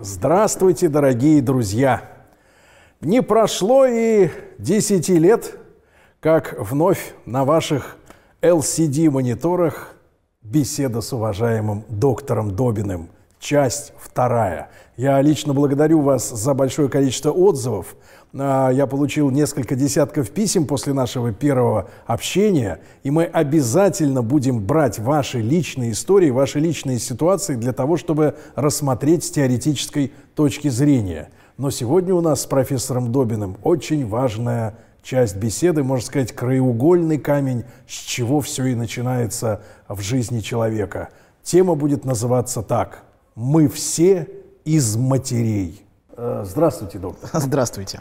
Здравствуйте, дорогие друзья! Не прошло и 10 лет, как вновь на ваших LCD-мониторах беседа с уважаемым доктором Добиным. Часть вторая. Я лично благодарю вас за большое количество отзывов – а, я получил несколько десятков писем после нашего первого общения, и мы обязательно будем брать ваши личные истории, ваши личные ситуации для того, чтобы рассмотреть с теоретической точки зрения. Но сегодня у нас с профессором Добиным очень важная часть беседы, можно сказать, краеугольный камень, с чего все и начинается в жизни человека. Тема будет называться так «Мы все из матерей». Э, здравствуйте, доктор. Здравствуйте.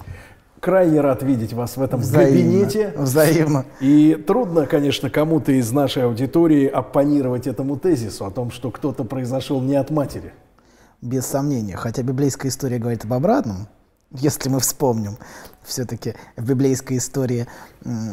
Крайне рад видеть вас в этом Взаимно. кабинете. Взаимно. И трудно, конечно, кому-то из нашей аудитории оппонировать этому тезису о том, что кто-то произошел не от матери. Без сомнения. Хотя библейская история говорит об обратном если мы вспомним, все-таки в библейской истории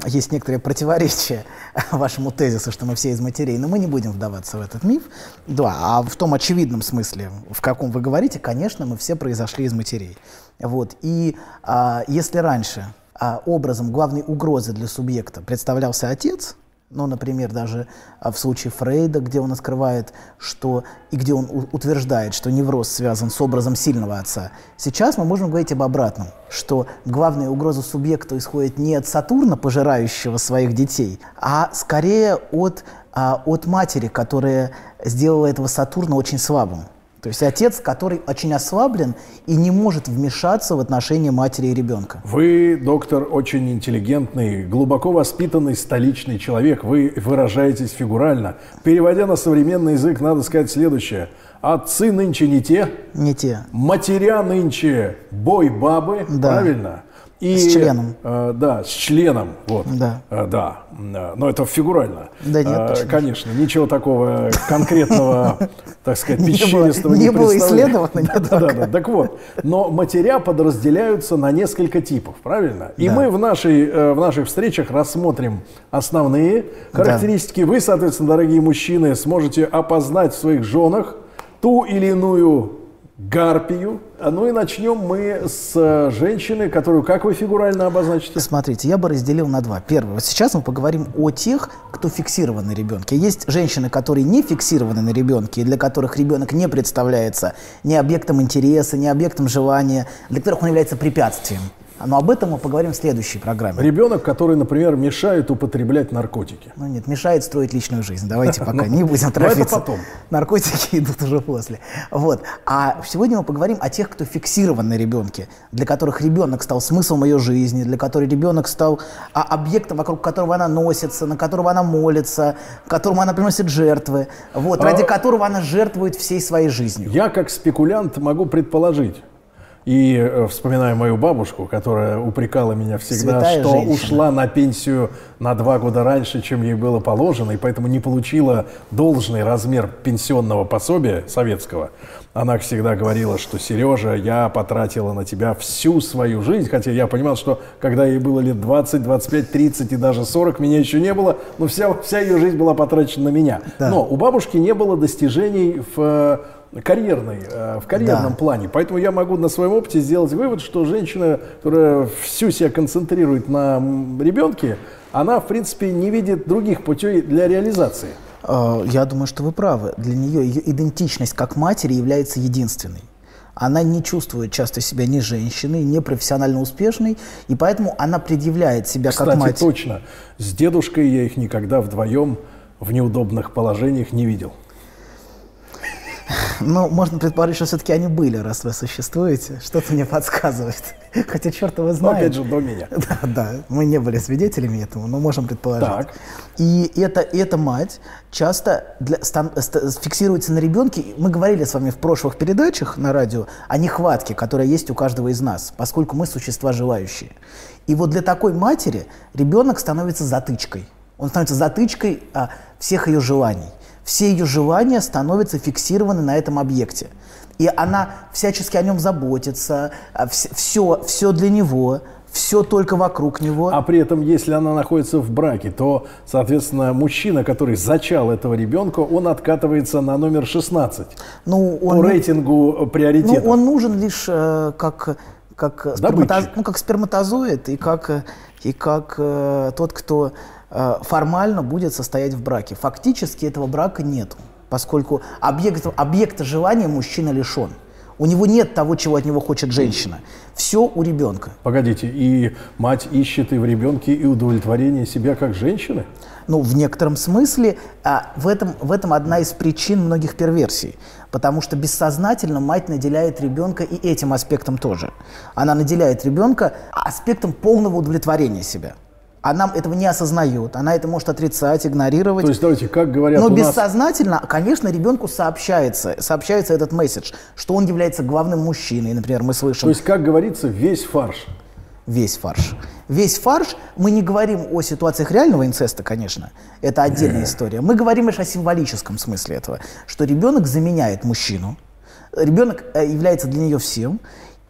есть некоторые противоречия вашему тезису, что мы все из матерей, но мы не будем вдаваться в этот миф. Да, а в том очевидном смысле, в каком вы говорите, конечно, мы все произошли из матерей. Вот. И а, если раньше а, образом главной угрозы для субъекта представлялся отец, ну, например, даже а, в случае Фрейда, где он открывает, что и где он утверждает, что невроз связан с образом сильного отца. Сейчас мы можем говорить об обратном, что главная угроза субъекта исходит не от Сатурна, пожирающего своих детей, а скорее от, а, от матери, которая сделала этого Сатурна очень слабым. То есть отец, который очень ослаблен и не может вмешаться в отношения матери и ребенка. Вы, доктор, очень интеллигентный, глубоко воспитанный столичный человек. Вы выражаетесь фигурально. Переводя на современный язык, надо сказать следующее. Отцы нынче не те. Не те. Матеря нынче бой бабы. Да. Правильно? И, с членом. Э, да, с членом. Вот. Да. Э, да. Но это фигурально. Да нет, э, Конечно, ничего такого конкретного, так сказать, пещеристого не, не было исследовано. Да, да, да, Так вот, но матеря подразделяются на несколько типов, правильно? И мы в, нашей, э, в наших встречах рассмотрим основные характеристики. Вы, соответственно, дорогие мужчины, сможете опознать в своих женах ту или иную гарпию. Ну и начнем мы с э, женщины, которую как вы фигурально обозначите? Смотрите, я бы разделил на два. Первое, вот сейчас мы поговорим о тех, кто фиксирован на ребенке. Есть женщины, которые не фиксированы на ребенке, для которых ребенок не представляется ни объектом интереса, ни объектом желания, для которых он является препятствием. Но об этом мы поговорим в следующей программе. Ребенок, который, например, мешает употреблять наркотики. Ну нет, мешает строить личную жизнь. Давайте пока не будем торопиться. потом. Наркотики идут уже после. Вот. А сегодня мы поговорим о тех, кто фиксирован на ребенке, для которых ребенок стал смыслом ее жизни, для которых ребенок стал а, объектом, вокруг которого она носится, на которого она молится, которому она приносит жертвы, вот, ради а... которого она жертвует всей своей жизнью. Я как спекулянт могу предположить, и э, вспоминаю мою бабушку, которая упрекала меня всегда, Святая что женщина. ушла на пенсию на два года раньше, чем ей было положено, и поэтому не получила должный размер пенсионного пособия советского. Она всегда говорила, что Сережа, я потратила на тебя всю свою жизнь, хотя я понимал, что когда ей было лет 20, 25, 30 и даже 40, меня еще не было, но вся, вся ее жизнь была потрачена на меня. Да. Но у бабушки не было достижений в карьерной, э, в карьерном да. плане. Поэтому я могу на своем опыте сделать вывод, что женщина, которая всю себя концентрирует на ребенке, она, в принципе, не видит других путей для реализации. Э, я думаю, что вы правы. Для нее ее идентичность как матери является единственной. Она не чувствует часто себя ни женщиной, ни профессионально успешной, и поэтому она предъявляет себя Кстати, как мать. точно. С дедушкой я их никогда вдвоем в неудобных положениях не видел. Ну, можно предположить, что все-таки они были, раз вы существуете. Что-то мне подсказывает. Хотя черт его знает. Но опять же, до меня. Да, да. Мы не были свидетелями этому, но можем предположить. Так. И это, эта мать часто для, стан, фиксируется на ребенке. Мы говорили с вами в прошлых передачах на радио о нехватке, которая есть у каждого из нас, поскольку мы существа желающие. И вот для такой матери ребенок становится затычкой. Он становится затычкой а, всех ее желаний все ее желания становятся фиксированы на этом объекте. И она всячески о нем заботится, все, а, все для него, все только вокруг него. А при этом, если она находится в браке, то, соответственно, мужчина, который зачал этого ребенка, он откатывается на номер 16 ну, по он, рейтингу приоритетов. ну, он нужен лишь э, как, как, сперматоз- ну, как сперматозоид и как, и как э, тот, кто формально будет состоять в браке. Фактически этого брака нету, поскольку объект, объекта желания мужчина лишен. У него нет того, чего от него хочет женщина. Все у ребенка. Погодите, и мать ищет и в ребенке и удовлетворение себя как женщины? Ну, в некотором смысле а, в, этом, в этом одна из причин многих перверсий. Потому что бессознательно мать наделяет ребенка и этим аспектом тоже. Она наделяет ребенка аспектом полного удовлетворения себя. Она этого не осознает, она это может отрицать, игнорировать. То есть, давайте, как говорят Но у нас... бессознательно, конечно, ребенку сообщается, сообщается этот месседж, что он является главным мужчиной. Например, мы слышим То есть, как говорится, весь фарш. весь фарш. Весь фарш, мы не говорим о ситуациях реального инцеста, конечно, это отдельная история. Мы говорим лишь о символическом смысле этого, что ребенок заменяет мужчину, ребенок э, является для нее всем,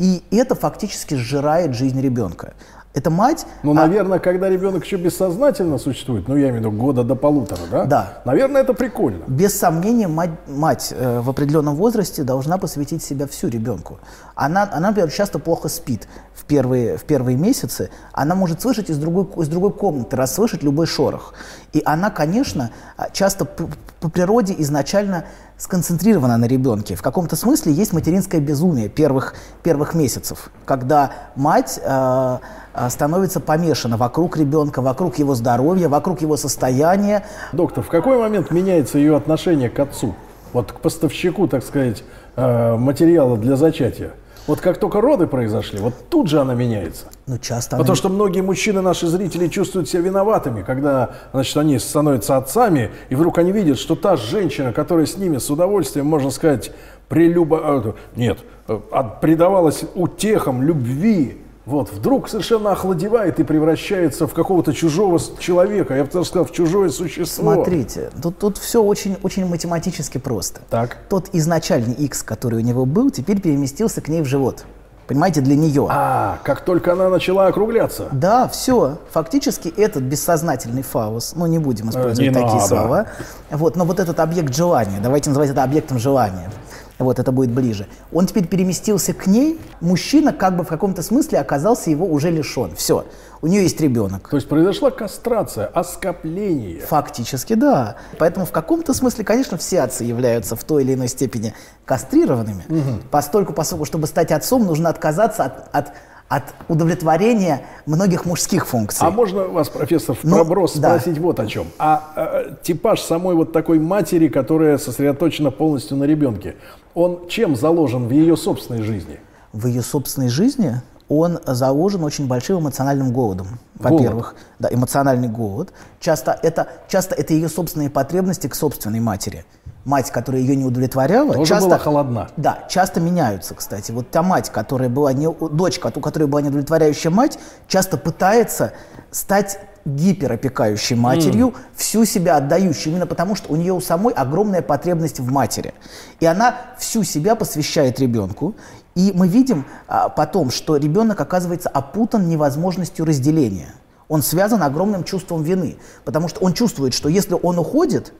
и это фактически сжирает жизнь ребенка. Это мать... Ну, а, наверное, когда ребенок еще бессознательно существует, ну, я имею в виду года до полутора, да? Да. Наверное, это прикольно. Без сомнения, мать, мать э, в определенном возрасте должна посвятить себя всю ребенку. Она, она, например, часто плохо спит в первые, в первые месяцы. Она может слышать из другой, из другой комнаты, расслышать любой шорох. И она, конечно, а, часто по, по природе изначально сконцентрирована на ребенке. В каком-то смысле есть материнское безумие первых, первых месяцев, когда мать э, э, становится помешана вокруг ребенка, вокруг его здоровья, вокруг его состояния, Доктор, в какой момент меняется ее отношение к отцу? Вот к поставщику, так сказать, э, материала для зачатия? Вот как только роды произошли, вот тут же она меняется. Ну, часто Потому она- что многие мужчины, наши зрители, чувствуют себя виноватыми, когда значит, они становятся отцами, и вдруг они видят, что та женщина, которая с ними с удовольствием, можно сказать, прелюбо... э, Нет, э, предавалась утехам, любви, вот, вдруг совершенно охладевает и превращается в какого-то чужого человека, я бы даже сказал, в чужое существо. Смотрите, тут, тут все очень, очень математически просто. Так. Тот изначальный X, который у него был, теперь переместился к ней в живот. Понимаете, для нее. А, как только она начала округляться. Да, все. Фактически этот бессознательный фаус, ну не будем использовать не такие надо. слова, вот, но вот этот объект желания, давайте называть это объектом желания, вот это будет ближе. Он теперь переместился к ней, мужчина как бы в каком-то смысле оказался его уже лишен. Все, у нее есть ребенок. То есть произошла кастрация, оскопление. Фактически, да. Поэтому в каком-то смысле, конечно, все отцы являются в той или иной степени кастрированными. Постольку, поскольку, чтобы стать отцом, нужно отказаться от, от, от удовлетворения многих мужских функций. А можно вас, профессор, в Ну, проброс да. спросить вот о чем? А э, типаж самой вот такой матери, которая сосредоточена полностью на ребенке, он чем заложен в ее собственной жизни? В ее собственной жизни он заложен очень большим эмоциональным голодом. Во-первых, да, эмоциональный голод. Часто это, часто это ее собственные потребности к собственной матери. Мать, которая ее не удовлетворяла, Тоже часто, была холодна. Да, часто меняются, кстати. Вот та мать, которая была не, дочь, у которой была неудовлетворяющая мать, часто пытается стать гиперопекающей матерью, всю себя отдающей, именно потому что у нее у самой огромная потребность в матери. И она всю себя посвящает ребенку. И мы видим а, потом, что ребенок оказывается опутан невозможностью разделения. Он связан огромным чувством вины, потому что он чувствует, что если он уходит,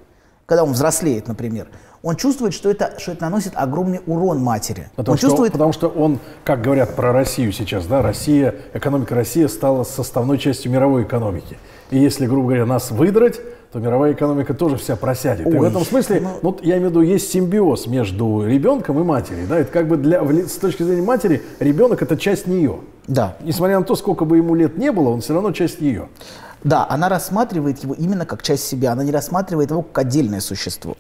когда он взрослеет, например, он чувствует, что это, что это наносит огромный урон матери. Потому, он что, чувствует, потому что он, как говорят про Россию сейчас, да, Россия, экономика России стала составной частью мировой экономики. И если, грубо говоря, нас выдрать, то мировая экономика тоже вся просядет. и в Ой, этом смысле, ну, я имею в виду, есть симбиоз между ребенком и матерью. Да? Это как бы для, с точки зрения матери, ребенок это часть нее. да, Несмотря на то, сколько бы ему лет не было, он все равно часть нее. Да, она рассматривает его именно как часть себя, она не рассматривает его как отдельное существо.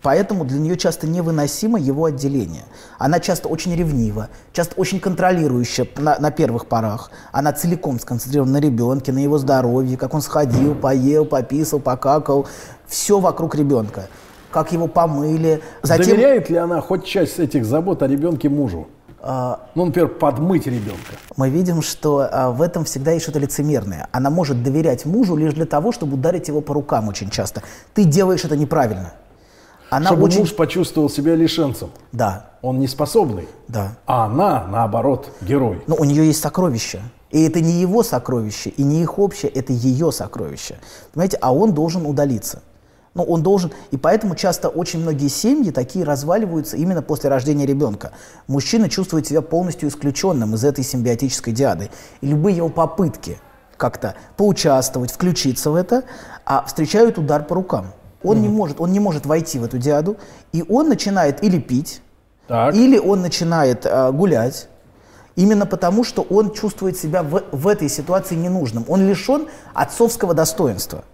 Поэтому для нее часто невыносимо его отделение. Она часто очень ревнива, часто очень контролирующая на, на первых порах. Она целиком сконцентрирована на ребенке, на его здоровье, как он сходил, поел, пописал, покакал. Все вокруг ребенка. Как его помыли. Затем, Доверяет ли она хоть часть этих забот о ребенке мужу? А, Ну, например, подмыть ребенка. мы видим, что а, в этом всегда есть что-то лицемерное. Она может доверять мужу лишь для того, чтобы ударить его по рукам очень часто. Ты делаешь это неправильно. Она Чтобы очень... муж почувствовал себя лишенцем. Да, Он не способный. да. А она, наоборот, герой. Но у нее есть сокровища. И это не его сокровище, и не их общее, это ее сокровище. Понимаете, а он должен удалиться. Ну, он должен, и поэтому часто очень многие семьи такие разваливаются именно после рождения ребенка. Мужчина чувствует себя полностью исключенным из этой симбиотической диады. И любые его попытки как-то поучаствовать, включиться в это, а встречают удар по рукам. Он, mm. не может, он не может войти в эту диаду, и он начинает или пить, так. или он начинает э, гулять, Именно потому, что он чувствует себя в, в этой ситуации ненужным. Он лишен отцовского достоинства.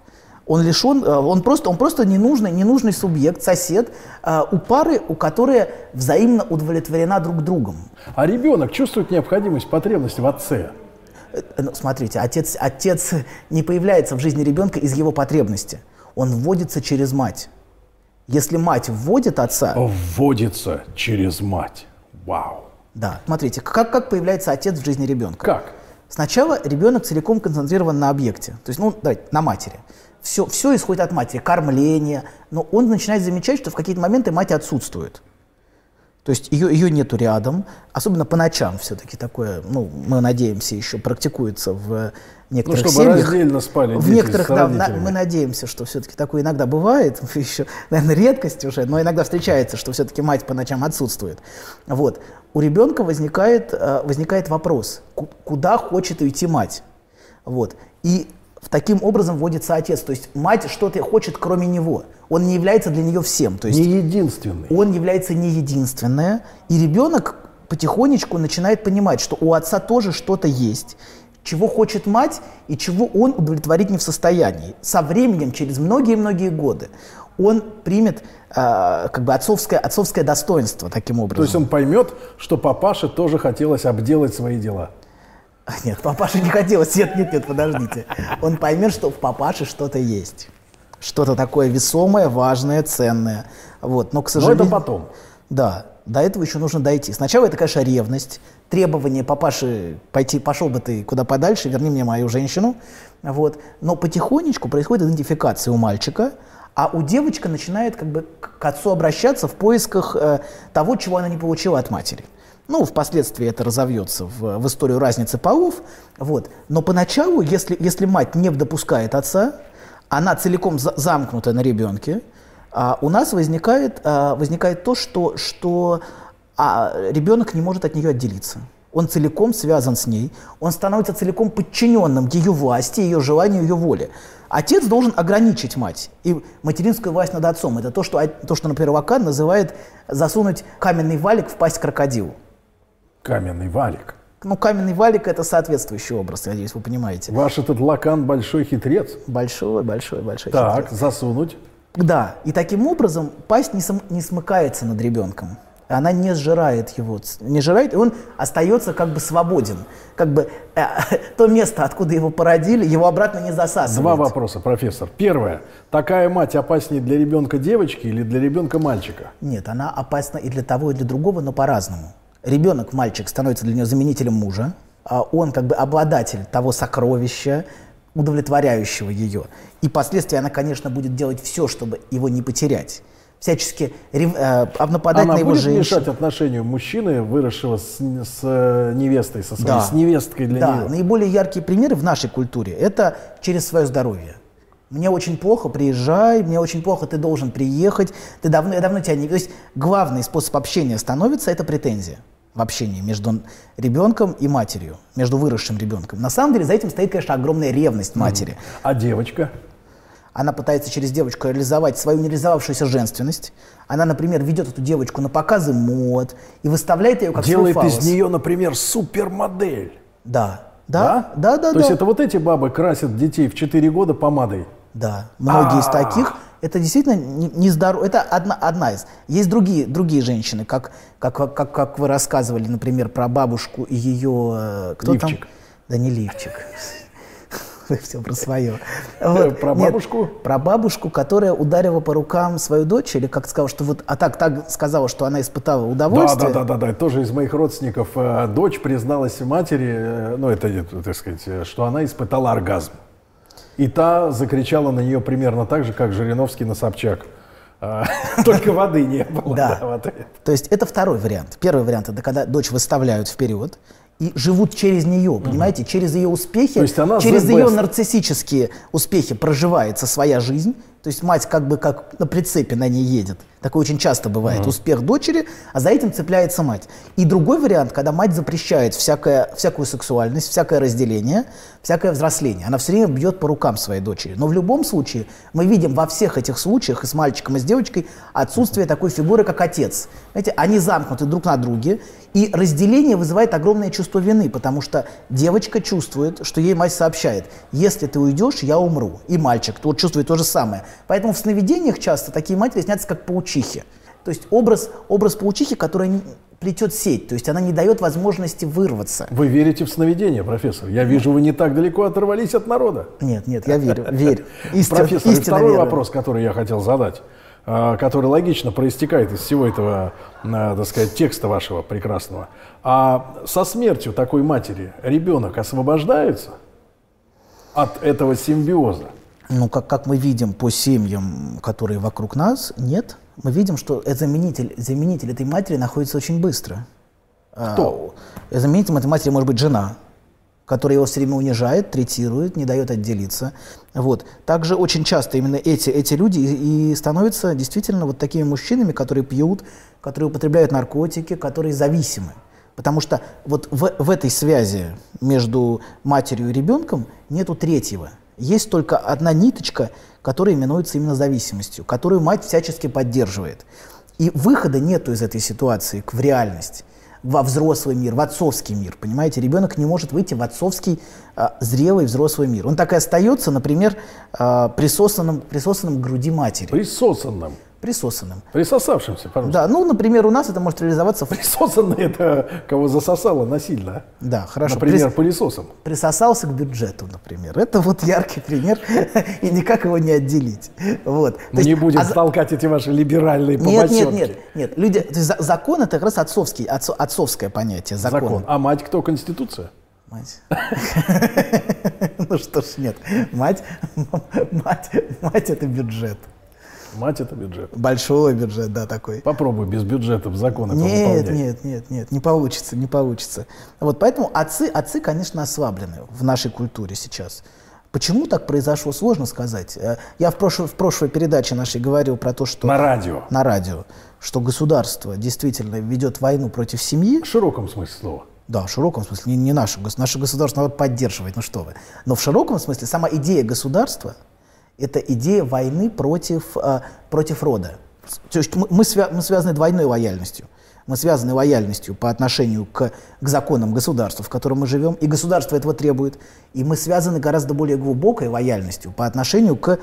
Он лишен, э, он просто, он просто ненужный, ненужный субъект, сосед э, у пары, у которой взаимно удовлетворена друг другом. А ребенок чувствует необходимость, потребность в отце? Э, ну, смотрите, отец, отец не появляется в жизни ребенка из его потребности. Он вводится через мать. Если мать вводит отца... Вводится через мать. Вау. Да. Смотрите, как, как появляется отец в жизни ребенка? Как? Сначала ребенок целиком концентрирован на объекте, то есть, ну, давайте, на матери. Все, все исходит от матери, кормление, но он начинает замечать, что в какие-то моменты мать отсутствует. То есть ее, ее нету рядом, особенно по ночам все-таки такое, ну, мы надеемся, еще практикуется в некоторых ну, чтобы семьях. раздельно спали В некоторых, да, на, мы надеемся, что все-таки такое иногда бывает, еще, наверное, редкость уже, но иногда встречается, что все-таки мать по ночам отсутствует. Вот. У ребенка возникает, э, возникает вопрос, куда хочет уйти мать. Вот. И таким образом вводится отец. То есть мать что-то хочет, кроме него. Он не является для нее всем. То есть не единственный. Он является не единственное. И ребенок потихонечку начинает понимать, что у отца тоже что-то есть, чего хочет мать и чего он удовлетворить не в состоянии. Со временем, через многие-многие годы, он примет э, как бы отцовское, отцовское достоинство таким образом. То есть он поймет, что папаше тоже хотелось обделать свои дела. Нет, папаше не хотелось. Нет, нет, нет, подождите. Он поймет, что в папаше что-то есть. Что-то такое весомое, важное, ценное. Вот. Но, к сожалению... Но это потом. Да, до этого еще нужно дойти. Сначала это, конечно, ревность, требование папаши пойти, пошел бы ты куда подальше, верни мне мою женщину. Вот. Но потихонечку происходит идентификация у мальчика, а у девочки начинает как бы к отцу обращаться в поисках э, того, чего она не получила от матери. Ну, впоследствии это разовьется в, в историю разницы полов. Вот. Но поначалу, если, если мать не допускает отца, она целиком за, замкнута на ребенке, а у нас возникает, а, возникает то, что, что а, ребенок не может от нее отделиться. Он целиком связан с ней, он становится целиком подчиненным ее власти, ее желанию, ее воле. Отец должен ограничить мать. И материнскую власть над отцом – это то, что, то, что например, Вакан называет засунуть каменный валик в пасть крокодилу. Каменный валик. Ну, каменный валик – это соответствующий образ, я надеюсь, вы понимаете. Ваш этот лакан большой хитрец. Большой, большой, большой так, хитрец. засунуть. Да, и таким образом пасть не, сам, не смыкается над ребенком. Она не сжирает его, не сжирает, и он остается как бы свободен. Как бы э, то место, откуда его породили, его обратно не засасывает. Два вопроса, профессор. Первое. Такая мать опаснее для ребенка девочки или для ребенка мальчика? Нет, она опасна и для того, и для другого, но по-разному ребенок, мальчик, становится для нее заменителем мужа, а он как бы обладатель того сокровища, удовлетворяющего ее. И впоследствии она, конечно, будет делать все, чтобы его не потерять. Всячески рев, э, нападать она на его будет женщину. мешать отношению мужчины, выросшего с, с э, невестой, со своей, да. с невесткой для да. нее. Наиболее яркие примеры в нашей культуре – это через свое здоровье. Мне очень плохо, приезжай, мне очень плохо, ты должен приехать, ты давно, я давно тебя не... То есть главный способ общения становится – это претензия в общении между ребенком и матерью, между выросшим ребенком. На самом деле за этим стоит, конечно, огромная ревность матери. А девочка? Она пытается через девочку реализовать свою нереализовавшуюся женственность. Она, например, ведет эту девочку на показы мод и выставляет ее как Делает свой из нее, например, супермодель. Да, да, да, да. да То да. есть это вот эти бабы красят детей в 4 года помадой? Да, многие из а. таких. Это действительно не здорово. Это одна, одна из. Есть другие, другие женщины, как, как, как, как вы рассказывали, например, про бабушку и ее... Э, кто лифчик. там? Да не лифчик. Все про свое. Вот. Про бабушку? Нет, про бабушку, которая ударила по рукам свою дочь, или как сказала, что вот, а так, так сказала, что она испытала удовольствие. Да, да, да, да, да. Тоже из моих родственников э, дочь призналась матери, э, ну это, так сказать, что она испытала оргазм. И та закричала на нее примерно так же, как Жириновский на Собчак. А, только воды не было. Да. То есть это второй вариант. Первый вариант это когда дочь выставляют вперед, и живут через нее, понимаете, через ее успехи, через ее best. нарциссические успехи проживается своя жизнь. То есть мать как бы как на прицепе на ней едет. Такое очень часто бывает. Успех дочери, а за этим цепляется мать. И другой вариант, когда мать запрещает всякое, всякую сексуальность, всякое разделение, всякое взросление. Она все время бьет по рукам своей дочери. Но в любом случае мы видим во всех этих случаях и с мальчиком, и с девочкой отсутствие такой фигуры, как отец. Знаете, они замкнуты друг на друге, и разделение вызывает огромное чувство вины, потому что девочка чувствует, что ей мать сообщает, если ты уйдешь, я умру. И мальчик вот чувствует то же самое. Поэтому в сновидениях часто такие матери снятся как паучихи. То есть образ, образ паучихи, которая плетет сеть, то есть она не дает возможности вырваться. Вы верите в сновидения, профессор? Я вижу, вы не так далеко оторвались от народа. Нет, нет, я верю, верю. Истин- Профессор, истинно второй вопрос, который я хотел задать, который логично проистекает из всего этого, а, так сказать, текста вашего прекрасного. А со смертью такой матери ребенок освобождается от этого симбиоза? Ну, как, как мы видим по семьям, которые вокруг нас, нет. Мы видим, что заменитель, заменитель этой матери находится очень быстро. Кто? А, заменителем этой матери может быть жена, которая его все время унижает, третирует, не дает отделиться. Вот. Также очень часто именно эти, эти люди и, и становятся действительно вот такими мужчинами, которые пьют, которые употребляют наркотики, которые зависимы. Потому что вот в, в этой связи между матерью и ребенком нету третьего. Есть только одна ниточка, которая именуется именно зависимостью, которую мать всячески поддерживает. И выхода нету из этой ситуации в реальность, во взрослый мир, в отцовский мир. Понимаете, ребенок не может выйти в отцовский а, зрелый взрослый мир. Он так и остается, например, а, присосанным, присосанным к груди матери. Присосанным. Присосанным. Присосавшимся, пожалуйста. Да, ну, например, у нас это может реализоваться. Присосанный это кого засосало насильно. Да, хорошо. Например, Прис- пылесосом. присосался к бюджету, например. Это вот яркий пример, и никак его не отделить. Вот. Мы не будем а толкать эти ваши либеральные Нет, нет, побосенки. нет, нет. Люди, то есть за- закон это как раз отцовский, отцо- отцовское понятие. Закон. Закон. А мать кто? Конституция? Мать. Ну что ж, нет. Мать, мать, мать это бюджет. Мать это бюджет. Большой бюджет, да, такой. Попробуй без бюджета в законы Нет, нет, нет, нет, не получится, не получится. Вот поэтому отцы, отцы, конечно, ослаблены в нашей культуре сейчас. Почему так произошло, сложно сказать. Э, Я в прошлой, в прошлой передаче нашей говорил про то, что На радио. на радио, что государство действительно ведет войну против семьи. В широком смысле слова. Да, в широком смысле, не, не наше, наше государство надо поддерживать, ну что вы. Но в широком смысле сама идея государства – это идея войны против, а, против рода. То есть мы, мы связаны двойной лояльностью. Мы связаны лояльностью по отношению к, к законам государства, в котором мы живем, и государство этого требует. И мы связаны гораздо более глубокой лояльностью по отношению к,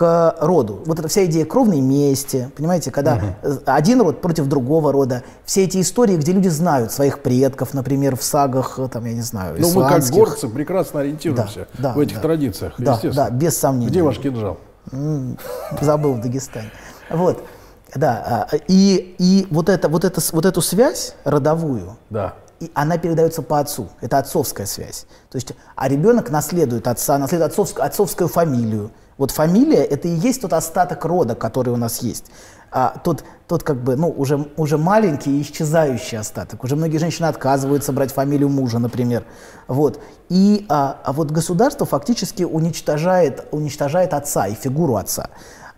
к роду. Вот эта вся идея кровной мести, понимаете, когда э, один род против другого рода, все эти истории, где люди знают своих предков, например, в сагах, э, там, я не знаю, Ну, мы как горцы прекрасно ориентируемся Да, да, в этих да. традициях, Да, да, без сомнения. Где ваш кинжал? Забыл в Дагестане. Вот. Да, а, и, и вот, это, вот, это, вот эту связь родовую, Да. и она передается по отцу. Это отцовская связь. То есть, а ребенок наследует отца, наследует отцовскую, отцовскую фамилию. Вот фамилия – это и есть тот остаток рода, который у нас есть. А, тот, тот как бы, ну, уже, уже маленький и исчезающий остаток. Уже многие женщины отказываются брать фамилию мужа, например. Вот. И, а, а вот государство фактически уничтожает, уничтожает отца и фигуру отца.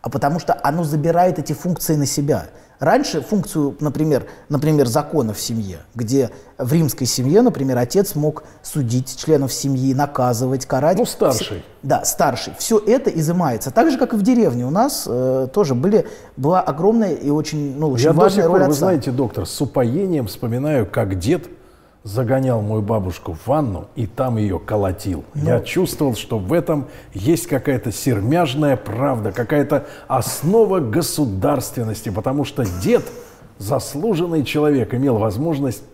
А потому что оно забирает эти функции на себя. Раньше функцию, например, например, закона в семье, где в римской семье, например, отец мог судить членов семьи, наказывать, карать. Ну, старший. Да, старший. Все это изымается. Так же, как и в деревне у нас э, тоже были, была огромная и очень, ну, очень Я до важная сих роль пор, вы отца. знаете, доктор, с упоением вспоминаю, как дед загонял мою бабушку в ванну и там ее колотил. Я чувствовал, что в этом есть какая-то сермяжная правда, какая-то основа государственности, потому что дед, заслуженный человек, имел возможность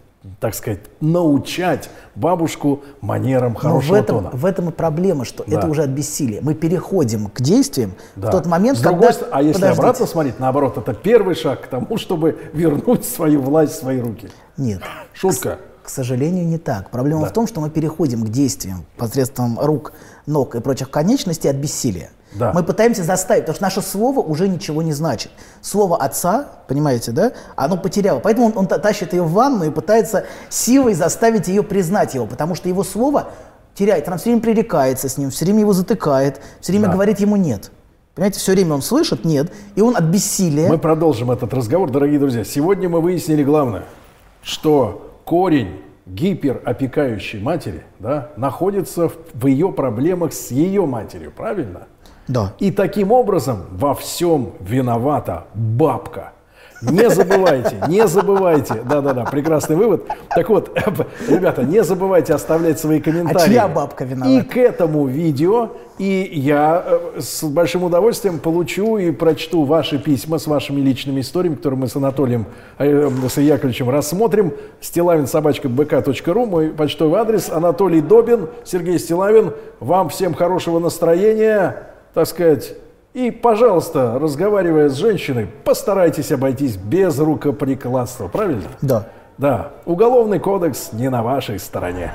так сказать, научать бабушку манерам Но хорошего в этом, тона. в этом и проблема, что Да. это уже от бессилия. Мы переходим к действиям Да. в тот момент, С когда... другой а если Подождите. обратно смотреть, наоборот, это первый шаг к тому, чтобы вернуть свою власть в свои руки. Нет. Шутка. К сожалению, не так. Проблема Да. в том, что мы переходим к действиям посредством рук, ног и прочих конечностей от бессилия. Да. Мы пытаемся заставить, потому что наше слово уже ничего не значит. Слово отца, понимаете, да, оно потеряло. Поэтому он, он тащит ее в ванну и пытается силой заставить ее признать его, потому что его слово теряет, она все время пререкается с ним, все время его затыкает, все время Да. говорит ему нет. Понимаете, все время он слышит нет, и он от бессилия. Мы продолжим этот разговор, дорогие друзья. Сегодня мы выяснили главное, что корень гиперопекающей матери да, находится в, в ее проблемах с ее матерью, правильно? Да. И таким образом во всем виновата бабка. Не забывайте, не забывайте. Да-да-да, прекрасный вывод. Так вот, ребята, не забывайте оставлять свои комментарии. А чья бабка виновата? И к этому видео, и я э, с большим удовольствием получу и прочту ваши письма с вашими личными историями, которые мы с Анатолием э, с Яковлевичем рассмотрим. стилавин.бк.ру, мой почтовый адрес. Анатолий Добин, Сергей Стилавин. Вам всем хорошего настроения, так сказать, и, пожалуйста, разговаривая с женщиной, постарайтесь обойтись без рукоприкладства, правильно? Да. Да, уголовный кодекс не на вашей стороне.